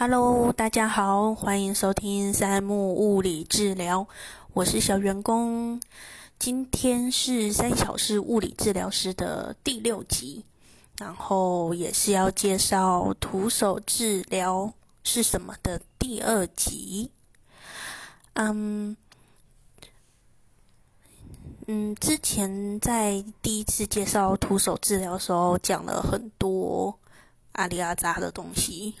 Hello，大家好，欢迎收听三木物理治疗，我是小员工。今天是三小时物理治疗师的第六集，然后也是要介绍徒手治疗是什么的第二集。嗯嗯，之前在第一次介绍徒手治疗的时候，讲了很多阿里阿扎的东西。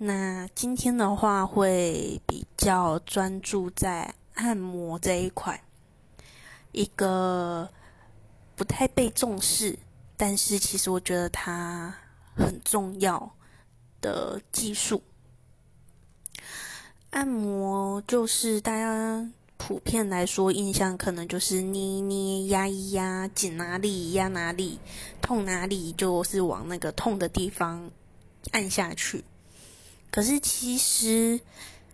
那今天的话会比较专注在按摩这一块，一个不太被重视，但是其实我觉得它很重要的技术。按摩就是大家普遍来说印象可能就是捏捏、压一压、紧哪里压哪里，痛哪里就是往那个痛的地方按下去。可是其实，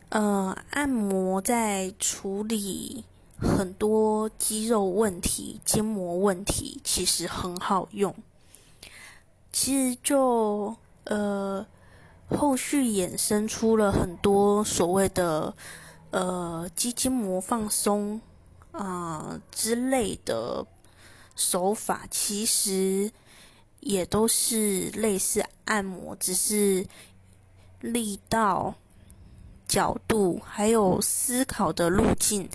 呃，按摩在处理很多肌肉问题、筋膜问题，其实很好用。其实就呃，后续衍生出了很多所谓的呃肌筋膜放松啊之类的手法，其实也都是类似按摩，只是。力道、角度，还有思考的路径，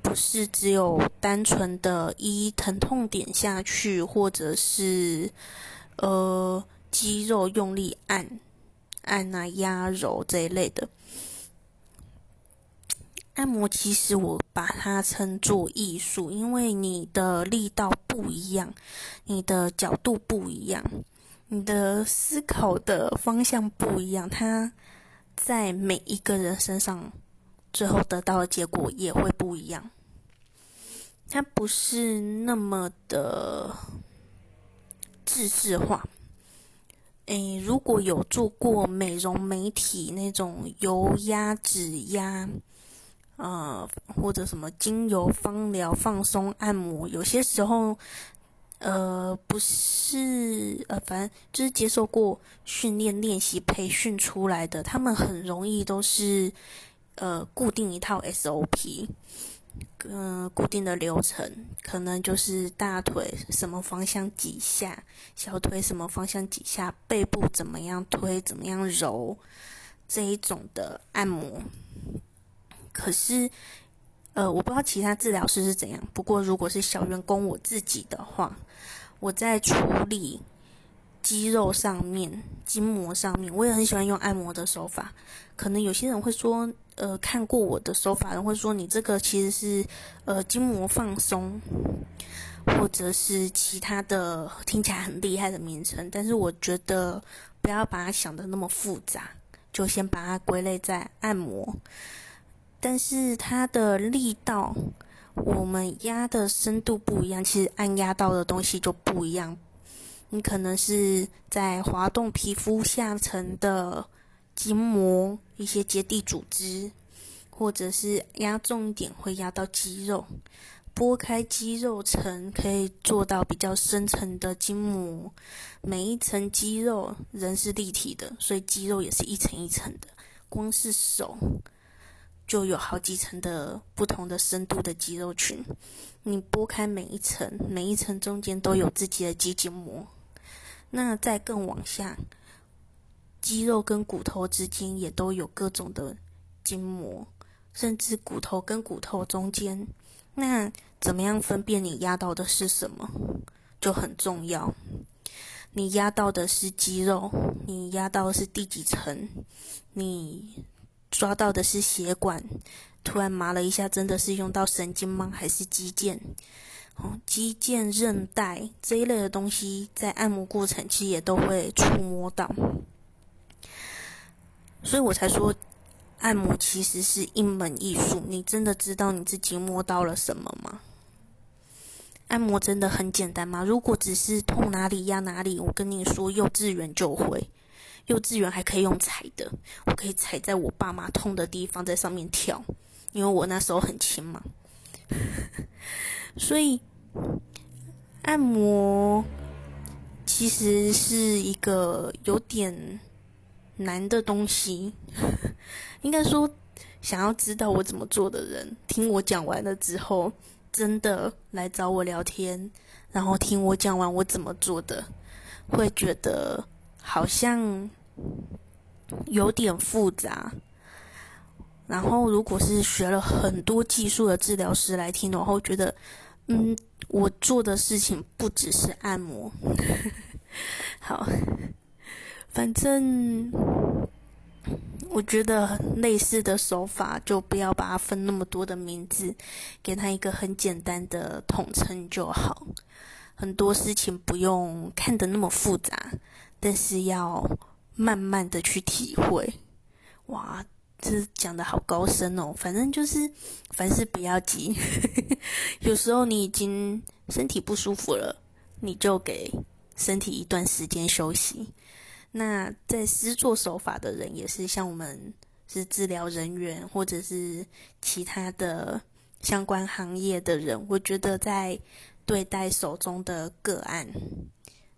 不是只有单纯的依疼痛点下去，或者是呃肌肉用力按按啊压揉这一类的。按摩其实我把它称作艺术，因为你的力道不一样，你的角度不一样。你的思考的方向不一样，它在每一个人身上，最后得到的结果也会不一样。它不是那么的自式化。诶，如果有做过美容美体那种油压、指压，呃，或者什么精油芳疗、放松按摩，有些时候。呃，不是，呃，反正就是接受过训练、练习、培训出来的，他们很容易都是呃固定一套 SOP，嗯，固定的流程，可能就是大腿什么方向几下，小腿什么方向几下，背部怎么样推，怎么样揉这一种的按摩，可是。呃，我不知道其他治疗师是怎样。不过，如果是小员工我自己的话，我在处理肌肉上面、筋膜上面，我也很喜欢用按摩的手法。可能有些人会说，呃，看过我的手法，人会说你这个其实是呃筋膜放松，或者是其他的听起来很厉害的名称。但是我觉得不要把它想的那么复杂，就先把它归类在按摩。但是它的力道，我们压的深度不一样，其实按压到的东西就不一样。你可能是在滑动皮肤下层的筋膜、一些结缔组织，或者是压重一点会压到肌肉，拨开肌肉层可以做到比较深层的筋膜。每一层肌肉，人是立体的，所以肌肉也是一层一层的。光是手。就有好几层的不同的深度的肌肉群，你拨开每一层，每一层中间都有自己的肌筋膜。那再更往下，肌肉跟骨头之间也都有各种的筋膜，甚至骨头跟骨头中间，那怎么样分辨你压到的是什么，就很重要。你压到的是肌肉，你压到的是第几层，你。抓到的是血管，突然麻了一下，真的是用到神经吗？还是肌腱？哦，肌腱、韧带这一类的东西，在按摩过程其实也都会触摸到，所以我才说，按摩其实是一门艺术。你真的知道你自己摸到了什么吗？按摩真的很简单吗？如果只是痛哪里压哪里，我跟你说，幼稚园就会。幼稚园还可以用踩的，我可以踩在我爸妈痛的地方，在上面跳，因为我那时候很轻嘛。所以按摩其实是一个有点难的东西，应该说想要知道我怎么做的人，听我讲完了之后，真的来找我聊天，然后听我讲完我怎么做的，会觉得好像有点复杂。然后，如果是学了很多技术的治疗师来听的话，我觉得，嗯，我做的事情不只是按摩。好。反正我觉得类似的手法就不要把它分那么多的名字，给它一个很简单的统称就好。很多事情不用看得那么复杂，但是要慢慢的去体会。哇，这讲的好高深哦！反正就是凡事不要急，有时候你已经身体不舒服了，你就给身体一段时间休息。那在施作手法的人，也是像我们是治疗人员，或者是其他的相关行业的人，我觉得在对待手中的个案，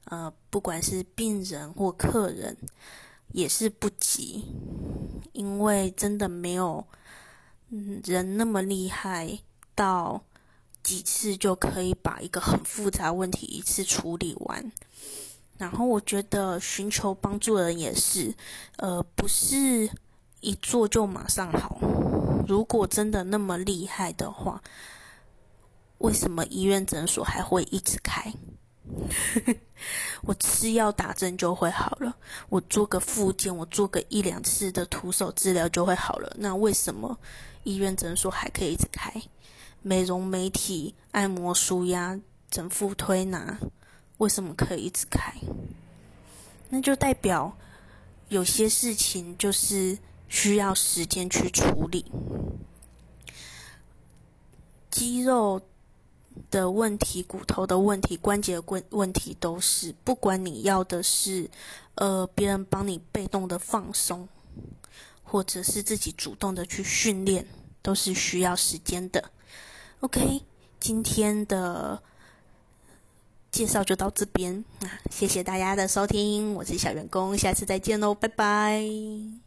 呃，不管是病人或客人，也是不急，因为真的没有人那么厉害到几次就可以把一个很复杂问题一次处理完。然后我觉得寻求帮助的人也是，呃，不是一做就马上好。如果真的那么厉害的话，为什么医院诊所还会一直开？我吃药打针就会好了，我做个复健，我做个一两次的徒手治疗就会好了。那为什么医院诊所还可以一直开？美容美体、按摩舒压、整腹推拿。为什么可以一直开？那就代表有些事情就是需要时间去处理。肌肉的问题、骨头的问题、关节问问题都是，不管你要的是呃别人帮你被动的放松，或者是自己主动的去训练，都是需要时间的。OK，今天的。介绍就到这边啊，谢谢大家的收听，我是小员工，下次再见喽，拜拜。